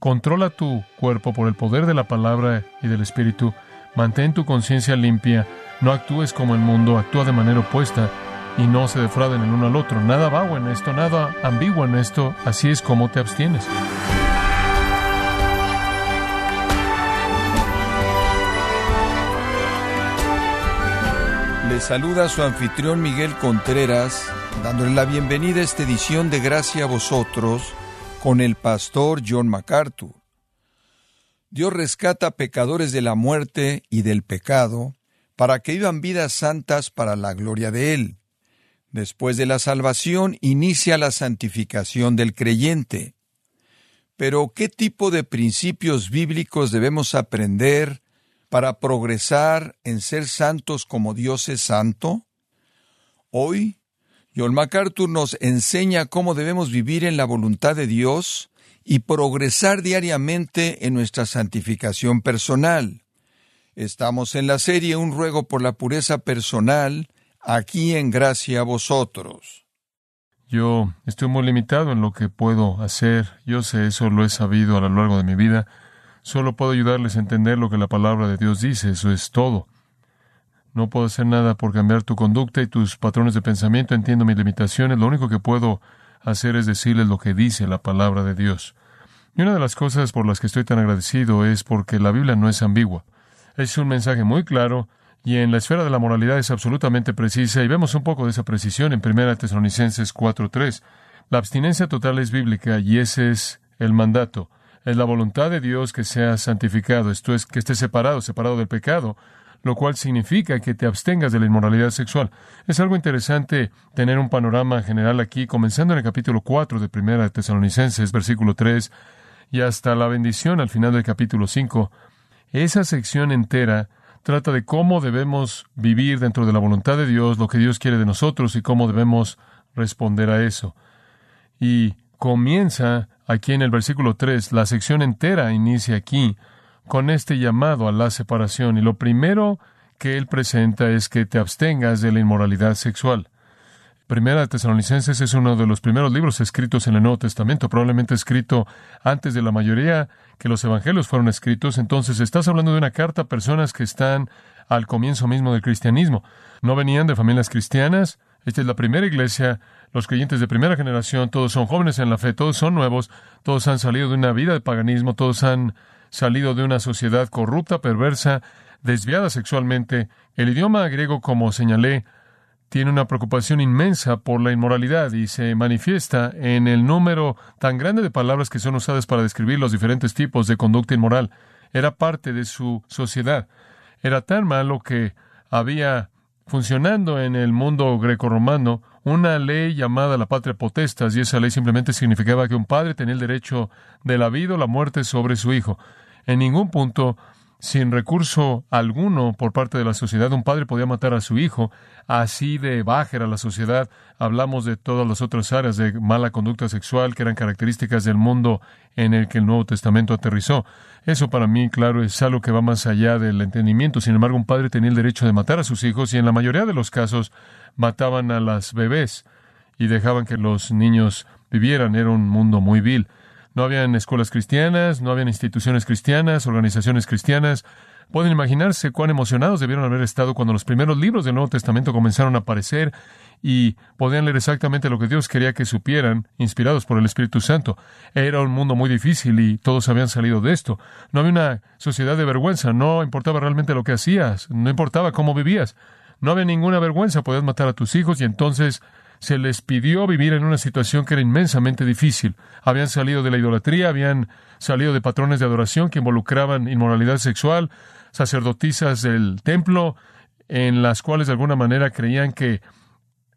Controla tu cuerpo por el poder de la palabra y del Espíritu. Mantén tu conciencia limpia. No actúes como el mundo, actúa de manera opuesta y no se defrauden el uno al otro. Nada vago en esto, nada ambiguo en esto. Así es como te abstienes. Le saluda su anfitrión Miguel Contreras, dándole la bienvenida a esta edición de Gracia a vosotros con el pastor John MacArthur. Dios rescata a pecadores de la muerte y del pecado para que vivan vidas santas para la gloria de Él. Después de la salvación inicia la santificación del creyente. Pero, ¿qué tipo de principios bíblicos debemos aprender para progresar en ser santos como Dios es santo? Hoy, John MacArthur nos enseña cómo debemos vivir en la voluntad de Dios y progresar diariamente en nuestra santificación personal. Estamos en la serie Un ruego por la pureza personal, aquí en gracia a vosotros. Yo estoy muy limitado en lo que puedo hacer. Yo sé eso, lo he sabido a lo largo de mi vida. Solo puedo ayudarles a entender lo que la palabra de Dios dice, eso es todo. No puedo hacer nada por cambiar tu conducta y tus patrones de pensamiento, entiendo mis limitaciones, lo único que puedo hacer es decirles lo que dice la palabra de Dios. Y una de las cosas por las que estoy tan agradecido es porque la Biblia no es ambigua. Es un mensaje muy claro y en la esfera de la moralidad es absolutamente precisa y vemos un poco de esa precisión en 1 Tesalonicenses 4.3. La abstinencia total es bíblica y ese es el mandato. Es la voluntad de Dios que sea santificado, esto es, que esté separado, separado del pecado, lo cual significa que te abstengas de la inmoralidad sexual. Es algo interesante tener un panorama general aquí, comenzando en el capítulo 4 de 1 Tesalonicenses, versículo 3, y hasta la bendición al final del capítulo 5. Esa sección entera trata de cómo debemos vivir dentro de la voluntad de Dios, lo que Dios quiere de nosotros y cómo debemos responder a eso. Y comienza aquí en el versículo 3, la sección entera inicia aquí con este llamado a la separación y lo primero que él presenta es que te abstengas de la inmoralidad sexual. Primera de Tesalonicenses es uno de los primeros libros escritos en el Nuevo Testamento, probablemente escrito antes de la mayoría que los evangelios fueron escritos. Entonces estás hablando de una carta a personas que están al comienzo mismo del cristianismo. No venían de familias cristianas. Esta es la primera iglesia. Los creyentes de primera generación, todos son jóvenes en la fe, todos son nuevos, todos han salido de una vida de paganismo, todos han salido de una sociedad corrupta, perversa, desviada sexualmente. El idioma griego, como señalé, tiene una preocupación inmensa por la inmoralidad y se manifiesta en el número tan grande de palabras que son usadas para describir los diferentes tipos de conducta inmoral. Era parte de su sociedad. Era tan malo que había funcionando en el mundo grecorromano una ley llamada la patria potestas, y esa ley simplemente significaba que un padre tenía el derecho de la vida o la muerte sobre su hijo. En ningún punto sin recurso alguno por parte de la sociedad, un padre podía matar a su hijo. Así de baja era la sociedad. Hablamos de todas las otras áreas de mala conducta sexual que eran características del mundo en el que el Nuevo Testamento aterrizó. Eso para mí, claro, es algo que va más allá del entendimiento. Sin embargo, un padre tenía el derecho de matar a sus hijos y en la mayoría de los casos mataban a las bebés y dejaban que los niños vivieran. Era un mundo muy vil. No habían escuelas cristianas, no habían instituciones cristianas, organizaciones cristianas. Pueden imaginarse cuán emocionados debieron haber estado cuando los primeros libros del Nuevo Testamento comenzaron a aparecer y podían leer exactamente lo que Dios quería que supieran, inspirados por el Espíritu Santo. Era un mundo muy difícil y todos habían salido de esto. No había una sociedad de vergüenza, no importaba realmente lo que hacías, no importaba cómo vivías. No había ninguna vergüenza, podías matar a tus hijos y entonces se les pidió vivir en una situación que era inmensamente difícil. Habían salido de la idolatría, habían salido de patrones de adoración que involucraban inmoralidad sexual, sacerdotisas del templo, en las cuales de alguna manera creían que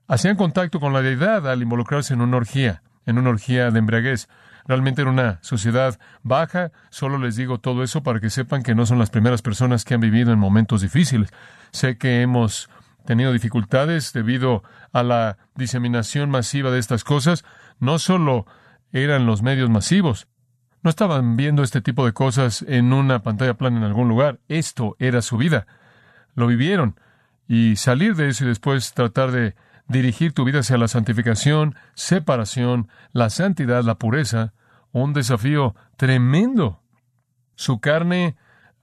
hacían contacto con la deidad al involucrarse en una orgía, en una orgía de embriaguez. Realmente era una sociedad baja. Solo les digo todo eso para que sepan que no son las primeras personas que han vivido en momentos difíciles. Sé que hemos tenido dificultades debido a la diseminación masiva de estas cosas, no solo eran los medios masivos, no estaban viendo este tipo de cosas en una pantalla plana en algún lugar, esto era su vida. Lo vivieron y salir de eso y después tratar de dirigir tu vida hacia la santificación, separación, la santidad, la pureza, un desafío tremendo. Su carne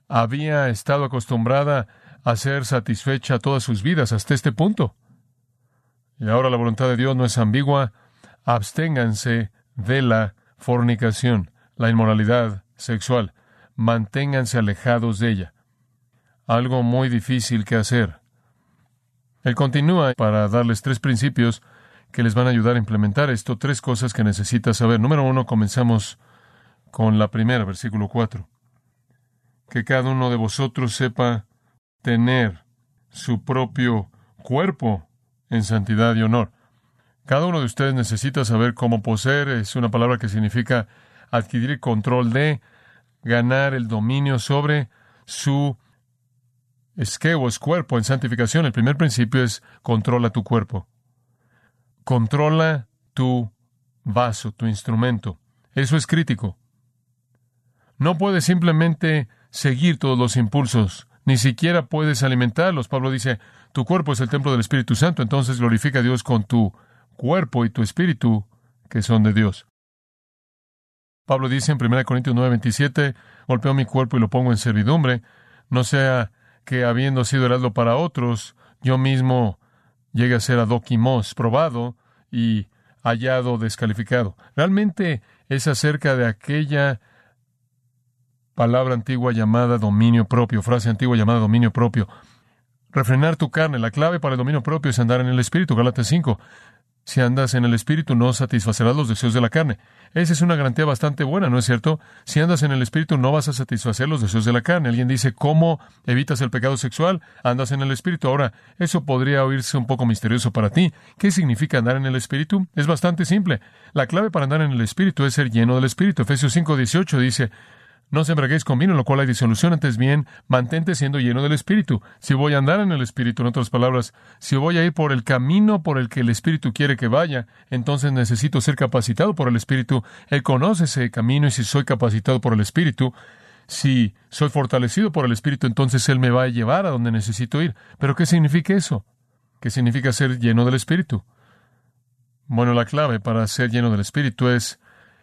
había estado acostumbrada a ser satisfecha todas sus vidas hasta este punto. Y ahora la voluntad de Dios no es ambigua. Absténganse de la fornicación, la inmoralidad sexual. Manténganse alejados de ella. Algo muy difícil que hacer. Él continúa para darles tres principios que les van a ayudar a implementar esto, tres cosas que necesitas saber. Número uno, comenzamos con la primera, versículo cuatro. Que cada uno de vosotros sepa tener su propio cuerpo en santidad y honor. Cada uno de ustedes necesita saber cómo poseer. Es una palabra que significa adquirir control de, ganar el dominio sobre su esqueo, es cuerpo en santificación. El primer principio es controla tu cuerpo. Controla tu vaso, tu instrumento. Eso es crítico. No puedes simplemente seguir todos los impulsos, ni siquiera puedes alimentarlos. Pablo dice, tu cuerpo es el templo del Espíritu Santo, entonces glorifica a Dios con tu cuerpo y tu espíritu, que son de Dios. Pablo dice en 1 Corintios 9:27, golpeo mi cuerpo y lo pongo en servidumbre, no sea que habiendo sido heraldo para otros, yo mismo llegue a ser adoquimos, probado y hallado descalificado. Realmente es acerca de aquella palabra antigua llamada dominio propio, frase antigua llamada dominio propio. Refrenar tu carne. La clave para el dominio propio es andar en el Espíritu. Gálatas 5. Si andas en el Espíritu, no satisfacerás los deseos de la carne. Esa es una garantía bastante buena, ¿no es cierto? Si andas en el Espíritu, no vas a satisfacer los deseos de la carne. Alguien dice, ¿cómo evitas el pecado sexual? Andas en el Espíritu. Ahora, eso podría oírse un poco misterioso para ti. ¿Qué significa andar en el Espíritu? Es bastante simple. La clave para andar en el Espíritu es ser lleno del Espíritu. Efesios 5:18 dice, no se embraguéis con vino, lo cual hay disolución, antes bien, mantente siendo lleno del Espíritu. Si voy a andar en el Espíritu, en otras palabras, si voy a ir por el camino por el que el Espíritu quiere que vaya, entonces necesito ser capacitado por el Espíritu. Él conoce ese camino y si soy capacitado por el Espíritu, si soy fortalecido por el Espíritu, entonces Él me va a llevar a donde necesito ir. Pero ¿qué significa eso? ¿Qué significa ser lleno del Espíritu? Bueno, la clave para ser lleno del Espíritu es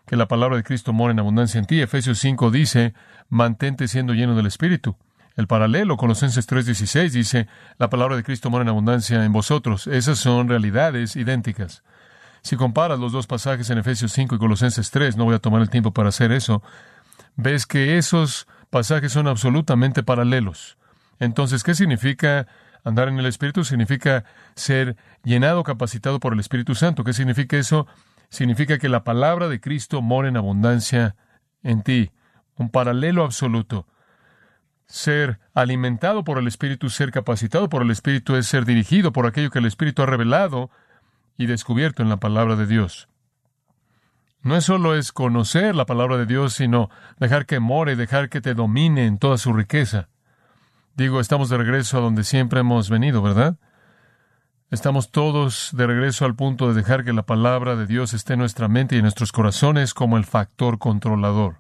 que la palabra de Cristo mora en abundancia en ti. Efesios 5 dice, mantente siendo lleno del Espíritu. El paralelo, Colosenses 3:16, dice, la palabra de Cristo mora en abundancia en vosotros. Esas son realidades idénticas. Si comparas los dos pasajes en Efesios 5 y Colosenses 3, no voy a tomar el tiempo para hacer eso, ves que esos pasajes son absolutamente paralelos. Entonces, ¿qué significa andar en el Espíritu? Significa ser llenado, capacitado por el Espíritu Santo. ¿Qué significa eso? Significa que la palabra de Cristo mora en abundancia en ti. Un paralelo absoluto. Ser alimentado por el Espíritu, ser capacitado por el Espíritu es ser dirigido por aquello que el Espíritu ha revelado y descubierto en la palabra de Dios. No es solo es conocer la palabra de Dios, sino dejar que more, dejar que te domine en toda su riqueza. Digo, estamos de regreso a donde siempre hemos venido, ¿verdad? Estamos todos de regreso al punto de dejar que la palabra de Dios esté en nuestra mente y en nuestros corazones como el factor controlador.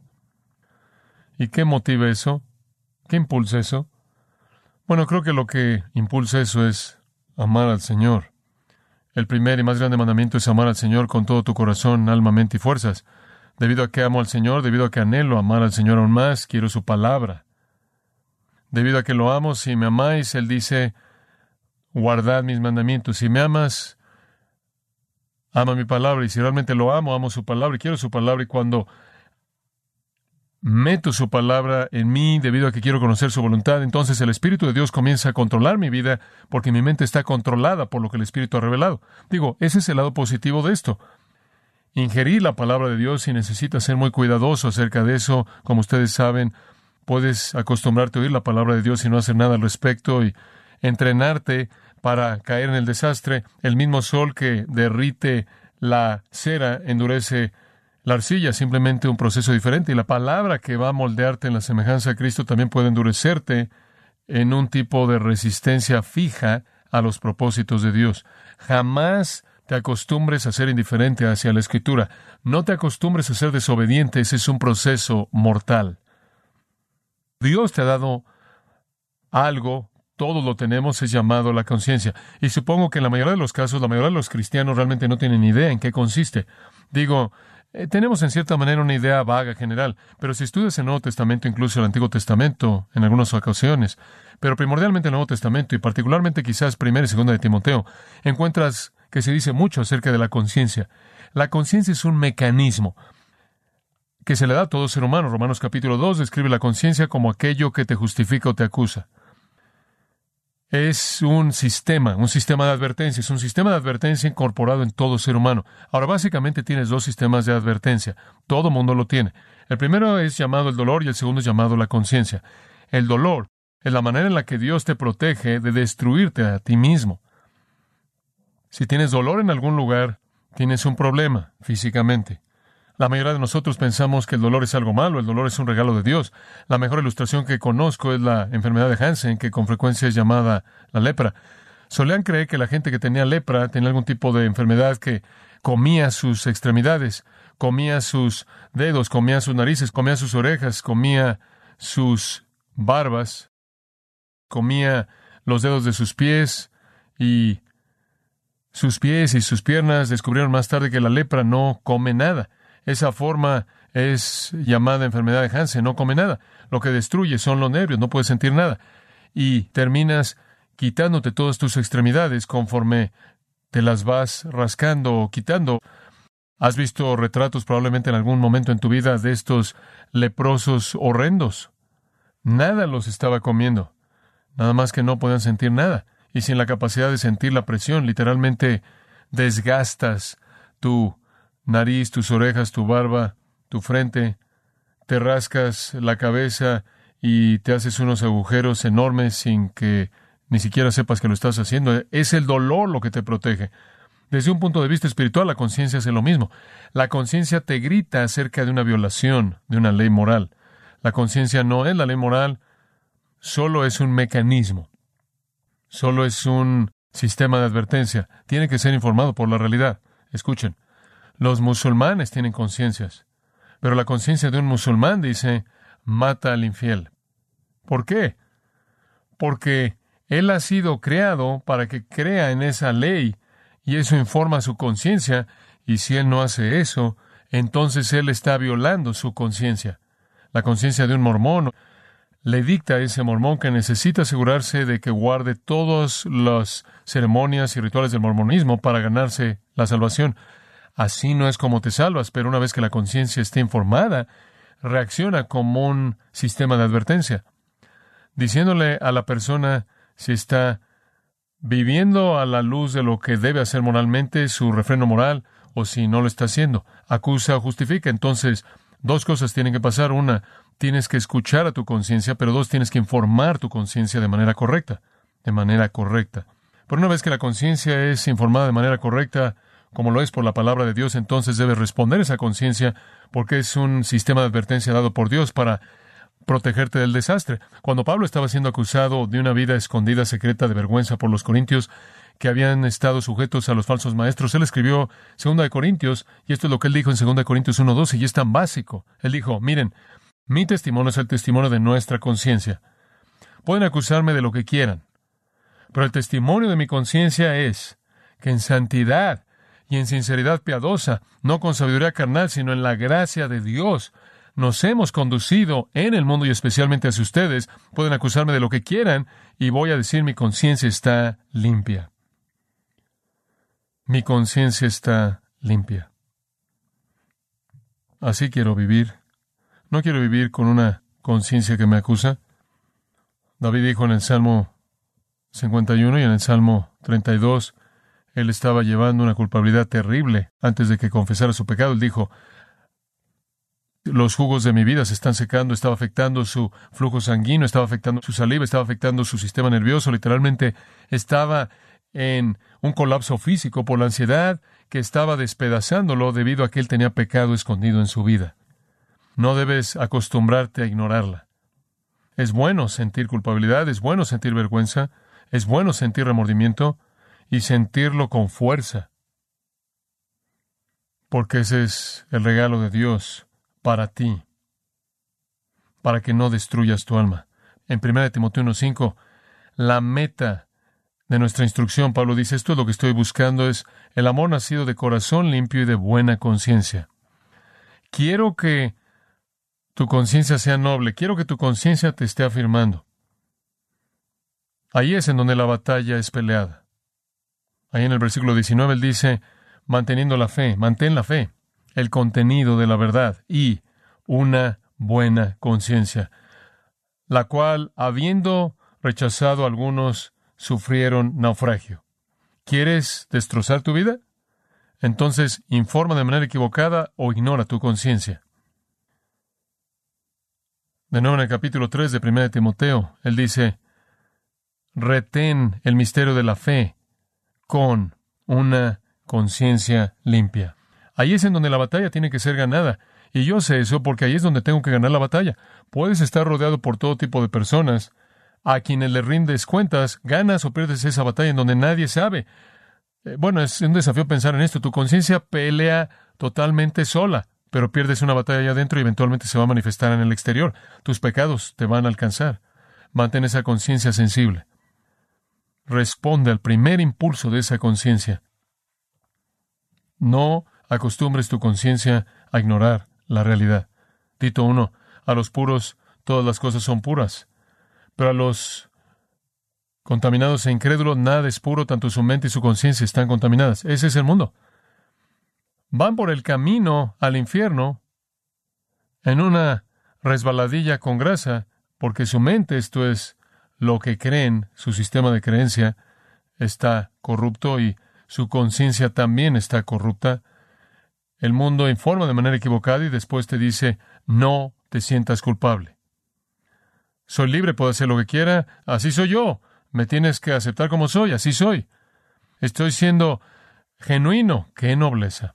¿Y qué motiva eso? ¿Qué impulsa eso? Bueno, creo que lo que impulsa eso es amar al Señor. El primer y más grande mandamiento es amar al Señor con todo tu corazón, alma, mente y fuerzas. Debido a que amo al Señor, debido a que anhelo amar al Señor aún más, quiero su palabra. Debido a que lo amo, si me amáis, Él dice, guardad mis mandamientos. Si me amas, ama mi palabra. Y si realmente lo amo, amo su palabra y quiero su palabra. Y cuando meto su palabra en mí debido a que quiero conocer su voluntad, entonces el Espíritu de Dios comienza a controlar mi vida porque mi mente está controlada por lo que el Espíritu ha revelado. Digo, ese es el lado positivo de esto. Ingerir la palabra de Dios y necesitas ser muy cuidadoso acerca de eso. Como ustedes saben, puedes acostumbrarte a oír la palabra de Dios y no hacer nada al respecto y entrenarte para caer en el desastre. El mismo sol que derrite la cera endurece la arcilla, simplemente un proceso diferente. Y la palabra que va a moldearte en la semejanza a Cristo también puede endurecerte en un tipo de resistencia fija a los propósitos de Dios. Jamás te acostumbres a ser indiferente hacia la Escritura. No te acostumbres a ser desobediente. Ese es un proceso mortal. Dios te ha dado algo todos lo tenemos, es llamado la conciencia. Y supongo que en la mayoría de los casos, la mayoría de los cristianos realmente no tienen idea en qué consiste. Digo, Eh, tenemos en cierta manera una idea vaga general, pero si estudias el Nuevo Testamento, incluso el Antiguo Testamento, en algunas ocasiones, pero primordialmente el Nuevo Testamento y particularmente quizás primera y segunda de Timoteo, encuentras que se dice mucho acerca de la conciencia. La conciencia es un mecanismo que se le da a todo ser humano. Romanos capítulo 2 describe la conciencia como aquello que te justifica o te acusa es un sistema, un sistema de advertencia, es un sistema de advertencia incorporado en todo ser humano. Ahora, básicamente tienes dos sistemas de advertencia, todo mundo lo tiene. El primero es llamado el dolor y el segundo es llamado la conciencia. El dolor es la manera en la que Dios te protege de destruirte a ti mismo. Si tienes dolor en algún lugar, tienes un problema físicamente. La mayoría de nosotros pensamos que el dolor es algo malo, el dolor es un regalo de Dios. La mejor ilustración que conozco es la enfermedad de Hansen, que con frecuencia es llamada la lepra. Solían creer que la gente que tenía lepra tenía algún tipo de enfermedad que comía sus extremidades, comía sus dedos, comía sus narices, comía sus orejas, comía sus barbas, comía los dedos de sus pies y sus pies y sus piernas. Descubrieron más tarde que la lepra no come nada. Esa forma es llamada enfermedad de Hansen, no come nada. Lo que destruye son los nervios, no puedes sentir nada. Y terminas quitándote todas tus extremidades conforme te las vas rascando o quitando. Has visto retratos probablemente en algún momento en tu vida de estos leprosos horrendos. Nada los estaba comiendo, nada más que no podían sentir nada. Y sin la capacidad de sentir la presión, literalmente desgastas tu nariz, tus orejas, tu barba, tu frente, te rascas la cabeza y te haces unos agujeros enormes sin que ni siquiera sepas que lo estás haciendo. Es el dolor lo que te protege. Desde un punto de vista espiritual, la conciencia hace lo mismo. La conciencia te grita acerca de una violación de una ley moral. La conciencia no es la ley moral, solo es un mecanismo, solo es un sistema de advertencia. Tiene que ser informado por la realidad. Escuchen, los musulmanes tienen conciencias, pero la conciencia de un musulmán dice, mata al infiel. ¿Por qué? Porque él ha sido creado para que crea en esa ley y eso informa su conciencia y si él no hace eso, entonces él está violando su conciencia. La conciencia de un mormón le dicta a ese mormón que necesita asegurarse de que guarde todas las ceremonias y rituales del mormonismo para ganarse la salvación. Así no es como te salvas, pero una vez que la conciencia esté informada, reacciona como un sistema de advertencia, diciéndole a la persona si está viviendo a la luz de lo que debe hacer moralmente, su refreno moral, o si no lo está haciendo. Acusa o justifica. Entonces, dos cosas tienen que pasar. Una, tienes que escuchar a tu conciencia, pero dos, tienes que informar tu conciencia de manera correcta. De manera correcta. Pero una vez que la conciencia es informada de manera correcta, como lo es por la palabra de Dios, entonces debes responder esa conciencia porque es un sistema de advertencia dado por Dios para protegerte del desastre. Cuando Pablo estaba siendo acusado de una vida escondida, secreta, de vergüenza por los corintios que habían estado sujetos a los falsos maestros, él escribió Segunda de Corintios, y esto es lo que él dijo en Segunda de Corintios 1.12, y es tan básico. Él dijo, miren, mi testimonio es el testimonio de nuestra conciencia. Pueden acusarme de lo que quieran, pero el testimonio de mi conciencia es que en santidad y en sinceridad piadosa, no con sabiduría carnal, sino en la gracia de Dios. Nos hemos conducido en el mundo y especialmente hacia ustedes. Pueden acusarme de lo que quieran y voy a decir mi conciencia está limpia. Mi conciencia está limpia. Así quiero vivir. No quiero vivir con una conciencia que me acusa. David dijo en el Salmo 51 y en el Salmo 32, él estaba llevando una culpabilidad terrible antes de que confesara su pecado. Él dijo, los jugos de mi vida se están secando, estaba afectando su flujo sanguíneo, estaba afectando su saliva, estaba afectando su sistema nervioso, literalmente estaba en un colapso físico por la ansiedad que estaba despedazándolo debido a que él tenía pecado escondido en su vida. No debes acostumbrarte a ignorarla. Es bueno sentir culpabilidad, es bueno sentir vergüenza, es bueno sentir remordimiento, y sentirlo con fuerza. Porque ese es el regalo de Dios para ti, para que no destruyas tu alma. En 1 Timoteo 1.5, la meta de nuestra instrucción, Pablo dice, esto es lo que estoy buscando, es el amor nacido de corazón limpio y de buena conciencia. Quiero que tu conciencia sea noble, quiero que tu conciencia te esté afirmando. Ahí es en donde la batalla es peleada. Ahí en el versículo 19 él dice, manteniendo la fe, mantén la fe, el contenido de la verdad y una buena conciencia, la cual, habiendo rechazado algunos, sufrieron naufragio. ¿Quieres destrozar tu vida? Entonces informa de manera equivocada o ignora tu conciencia. De nuevo en el capítulo 3 de 1 de Timoteo, él dice, retén el misterio de la fe con una conciencia limpia. Ahí es en donde la batalla tiene que ser ganada. Y yo sé eso porque ahí es donde tengo que ganar la batalla. Puedes estar rodeado por todo tipo de personas a quienes le rindes cuentas, ganas o pierdes esa batalla en donde nadie sabe. Eh, bueno, es un desafío pensar en esto. Tu conciencia pelea totalmente sola, pero pierdes una batalla allá adentro y eventualmente se va a manifestar en el exterior. Tus pecados te van a alcanzar. Mantén esa conciencia sensible. Responde al primer impulso de esa conciencia. No acostumbres tu conciencia a ignorar la realidad. Tito 1. A los puros todas las cosas son puras, pero a los contaminados e incrédulos nada es puro, tanto su mente y su conciencia están contaminadas. Ese es el mundo. Van por el camino al infierno en una resbaladilla con grasa, porque su mente, esto es lo que creen, su sistema de creencia, está corrupto y su conciencia también está corrupta. El mundo informa de manera equivocada y después te dice, no te sientas culpable. Soy libre, puedo hacer lo que quiera, así soy yo. Me tienes que aceptar como soy, así soy. Estoy siendo genuino, qué nobleza.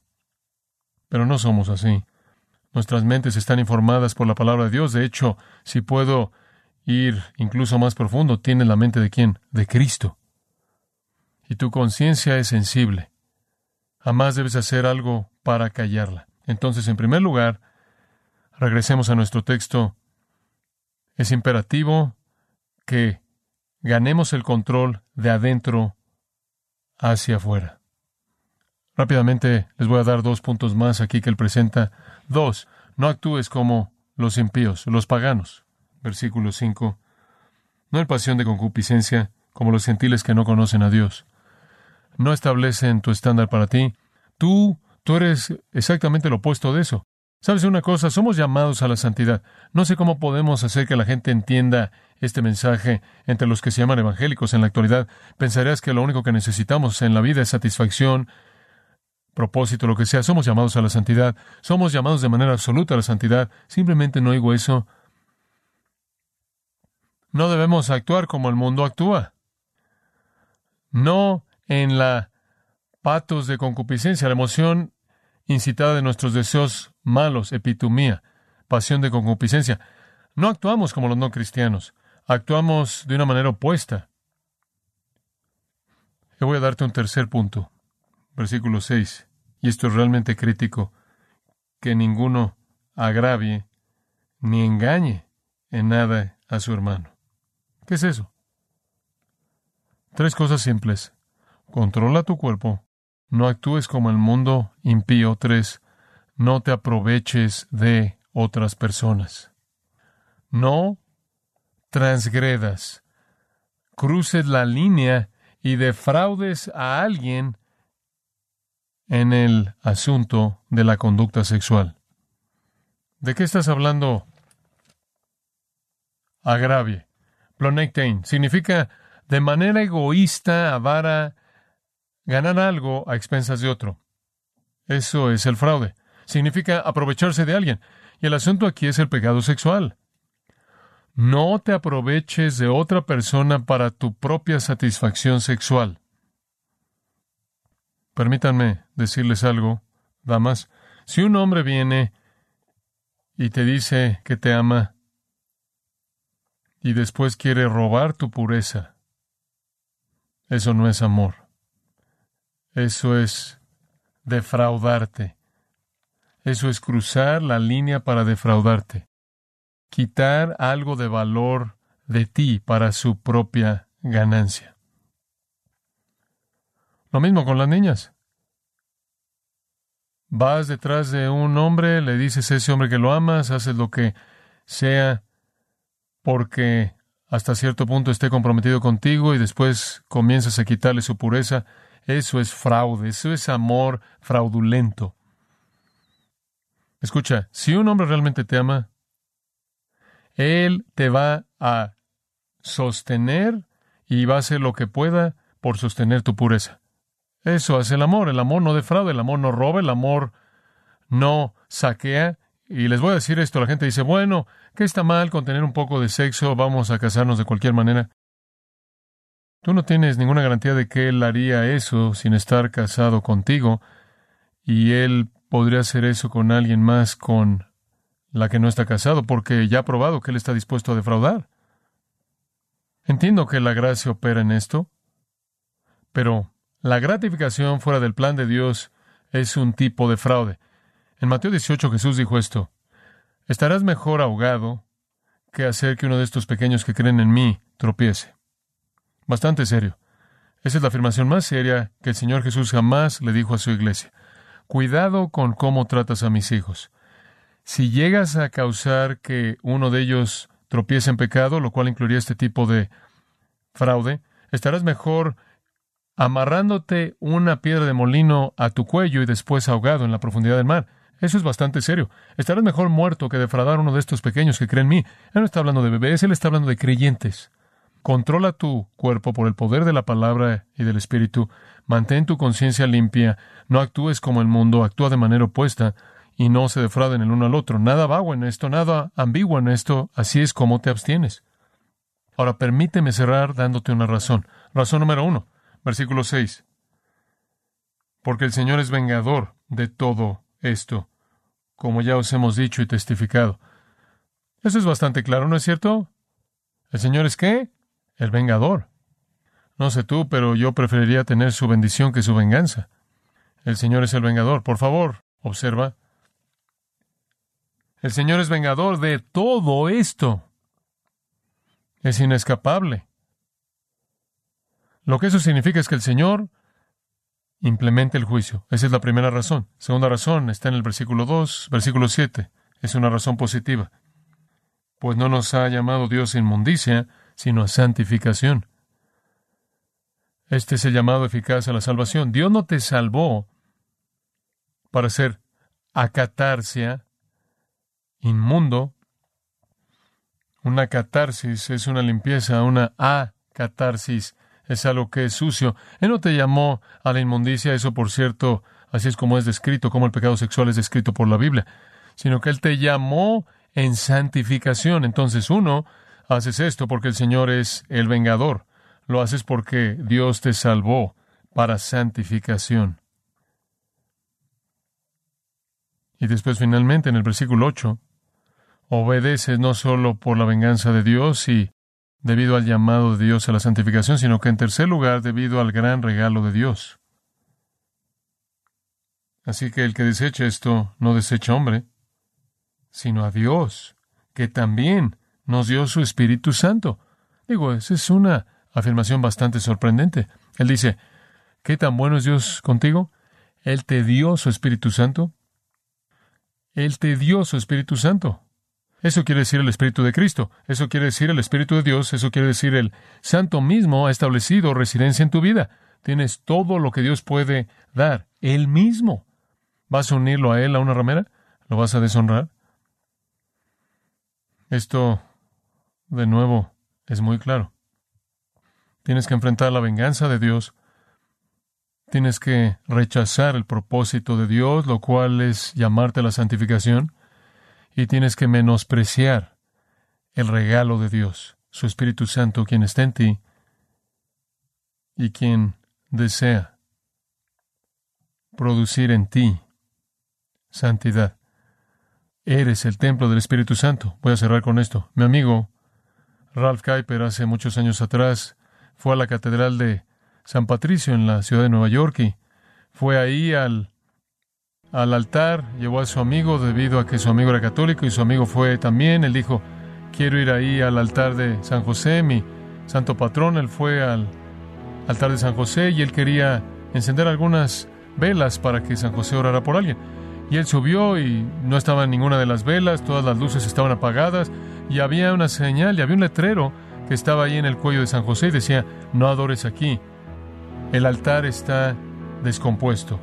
Pero no somos así. Nuestras mentes están informadas por la palabra de Dios. De hecho, si puedo ir incluso más profundo, tiene la mente de quién? De Cristo. Y tu conciencia es sensible. Jamás debes hacer algo para callarla. Entonces, en primer lugar, regresemos a nuestro texto. Es imperativo que ganemos el control de adentro hacia afuera. Rápidamente les voy a dar dos puntos más aquí que él presenta. Dos, no actúes como los impíos, los paganos. Versículo 5. No hay pasión de concupiscencia como los gentiles que no conocen a Dios. No establecen tu estándar para ti. Tú Tú eres exactamente lo opuesto de eso. ¿Sabes una cosa? Somos llamados a la santidad. No sé cómo podemos hacer que la gente entienda este mensaje entre los que se llaman evangélicos en la actualidad. Pensarías que lo único que necesitamos en la vida es satisfacción, propósito, lo que sea. Somos llamados a la santidad. Somos llamados de manera absoluta a la santidad. Simplemente no oigo eso. No debemos actuar como el mundo actúa. No en la patos de concupiscencia, la emoción incitada de nuestros deseos malos, epitumía, pasión de concupiscencia. No actuamos como los no cristianos, actuamos de una manera opuesta. Yo voy a darte un tercer punto, versículo 6, y esto es realmente crítico, que ninguno agravie ni engañe en nada a su hermano. ¿Qué es eso? Tres cosas simples. Controla tu cuerpo, no actúes como el mundo impío. Tres, no te aproveches de otras personas. No transgredas, cruces la línea y defraudes a alguien en el asunto de la conducta sexual. ¿De qué estás hablando? Agravie. Significa de manera egoísta, avara, ganar algo a expensas de otro. Eso es el fraude. Significa aprovecharse de alguien. Y el asunto aquí es el pecado sexual. No te aproveches de otra persona para tu propia satisfacción sexual. Permítanme decirles algo, damas. Si un hombre viene y te dice que te ama y después quiere robar tu pureza, eso no es amor. Eso es defraudarte. Eso es cruzar la línea para defraudarte. Quitar algo de valor de ti para su propia ganancia. Lo mismo con las niñas. vas detrás de un hombre, le dices a ese hombre que lo amas, haces lo que sea porque hasta cierto punto esté comprometido contigo y después comienzas a quitarle su pureza, eso es fraude, eso es amor fraudulento. Escucha, si un hombre realmente te ama, él te va a sostener y va a hacer lo que pueda por sostener tu pureza. Eso hace el amor. El amor no defrauda, el amor no roba, el amor no saquea. Y les voy a decir esto, la gente dice, bueno, ¿Qué está mal con tener un poco de sexo? Vamos a casarnos de cualquier manera. Tú no tienes ninguna garantía de que él haría eso sin estar casado contigo y él podría hacer eso con alguien más con la que no está casado porque ya ha probado que él está dispuesto a defraudar. Entiendo que la gracia opera en esto, pero la gratificación fuera del plan de Dios es un tipo de fraude. En Mateo 18 Jesús dijo esto, Estarás mejor ahogado que hacer que uno de estos pequeños que creen en mí tropiece. Bastante serio. Esa es la afirmación más seria que el Señor Jesús jamás le dijo a su iglesia. Cuidado con cómo tratas a mis hijos. Si llegas a causar que uno de ellos tropiece en pecado, lo cual incluiría este tipo de fraude, estarás mejor amarrándote una piedra de molino a tu cuello y después ahogado en la profundidad del mar. Eso es bastante serio. Estarás mejor muerto que defraudar a uno de estos pequeños que creen en mí. Él no está hablando de bebés, él está hablando de creyentes. Controla tu cuerpo por el poder de la palabra y del Espíritu. Mantén tu conciencia limpia. No actúes como el mundo, actúa de manera opuesta y no se defrauden el uno al otro. Nada vago en esto, nada ambiguo en esto. Así es como te abstienes. Ahora permíteme cerrar dándote una razón. Razón número uno, versículo 6. Porque el Señor es vengador de todo esto como ya os hemos dicho y testificado. Eso es bastante claro, ¿no es cierto? ¿El Señor es qué? El vengador. No sé tú, pero yo preferiría tener su bendición que su venganza. El Señor es el vengador. Por favor, observa. El Señor es vengador de todo esto. Es inescapable. Lo que eso significa es que el Señor implemente el juicio. Esa es la primera razón. Segunda razón está en el versículo 2, versículo 7. Es una razón positiva. Pues no nos ha llamado Dios a inmundicia, sino a santificación. Este es el llamado eficaz a la salvación. Dios no te salvó para ser acatarsia, inmundo. Una catarsis es una limpieza, una acatarsis es algo que es sucio. Él no te llamó a la inmundicia, eso por cierto, así es como es descrito, como el pecado sexual es descrito por la Biblia, sino que Él te llamó en santificación. Entonces, uno, haces esto porque el Señor es el vengador. Lo haces porque Dios te salvó para santificación. Y después finalmente en el versículo 8, obedeces no solo por la venganza de Dios y debido al llamado de Dios a la santificación, sino que en tercer lugar debido al gran regalo de Dios. Así que el que desecha esto no desecha hombre, sino a Dios, que también nos dio su Espíritu Santo. Digo, esa es una afirmación bastante sorprendente. Él dice, ¿qué tan bueno es Dios contigo? Él te dio su Espíritu Santo. Él te dio su Espíritu Santo. Eso quiere decir el Espíritu de Cristo, eso quiere decir el Espíritu de Dios, eso quiere decir el Santo mismo ha establecido residencia en tu vida. Tienes todo lo que Dios puede dar, Él mismo. ¿Vas a unirlo a Él a una ramera? ¿Lo vas a deshonrar? Esto, de nuevo, es muy claro. Tienes que enfrentar la venganza de Dios. Tienes que rechazar el propósito de Dios, lo cual es llamarte a la santificación y tienes que menospreciar el regalo de Dios, su Espíritu Santo, quien está en ti y quien desea producir en ti santidad. Eres el templo del Espíritu Santo. Voy a cerrar con esto. Mi amigo Ralph Kuiper hace muchos años atrás fue a la Catedral de San Patricio en la ciudad de Nueva York y fue ahí al al altar, llevó a su amigo debido a que su amigo era católico y su amigo fue también. Él dijo, quiero ir ahí al altar de San José, mi santo patrón. Él fue al altar de San José y él quería encender algunas velas para que San José orara por alguien. Y él subió y no estaba ninguna de las velas, todas las luces estaban apagadas y había una señal y había un letrero que estaba ahí en el cuello de San José y decía, no adores aquí, el altar está descompuesto.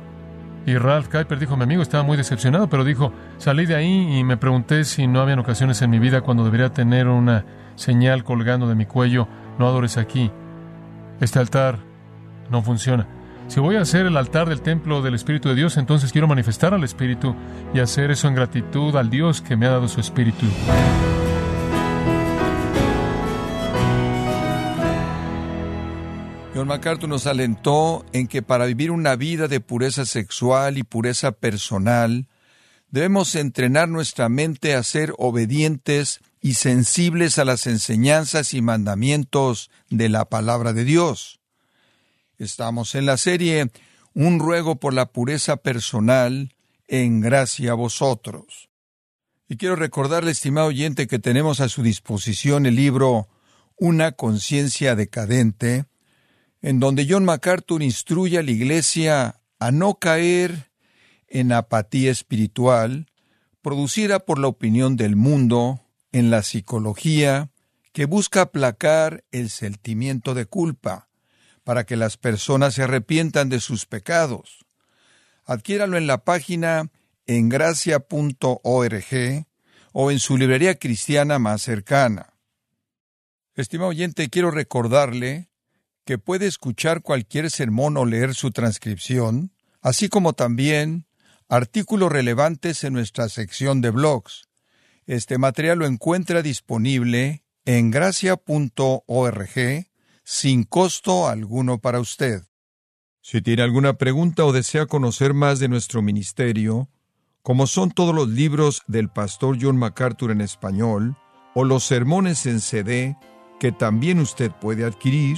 Y Ralph Kuiper dijo, mi amigo estaba muy decepcionado, pero dijo, salí de ahí y me pregunté si no habían ocasiones en mi vida cuando debería tener una señal colgando de mi cuello, no adores aquí. Este altar no funciona. Si voy a hacer el altar del templo del Espíritu de Dios, entonces quiero manifestar al Espíritu y hacer eso en gratitud al Dios que me ha dado su Espíritu. John MacArthur nos alentó en que para vivir una vida de pureza sexual y pureza personal, debemos entrenar nuestra mente a ser obedientes y sensibles a las enseñanzas y mandamientos de la palabra de Dios. Estamos en la serie Un ruego por la pureza personal en gracia a vosotros. Y quiero recordarle, estimado oyente, que tenemos a su disposición el libro Una conciencia decadente, en donde John MacArthur instruye a la Iglesia a no caer en apatía espiritual, producida por la opinión del mundo, en la psicología, que busca aplacar el sentimiento de culpa, para que las personas se arrepientan de sus pecados. Adquiéralo en la página engracia.org o en su librería cristiana más cercana. Estimado oyente, quiero recordarle que puede escuchar cualquier sermón o leer su transcripción, así como también artículos relevantes en nuestra sección de blogs. Este material lo encuentra disponible en gracia.org sin costo alguno para usted. Si tiene alguna pregunta o desea conocer más de nuestro ministerio, como son todos los libros del pastor John MacArthur en español, o los sermones en CD, que también usted puede adquirir,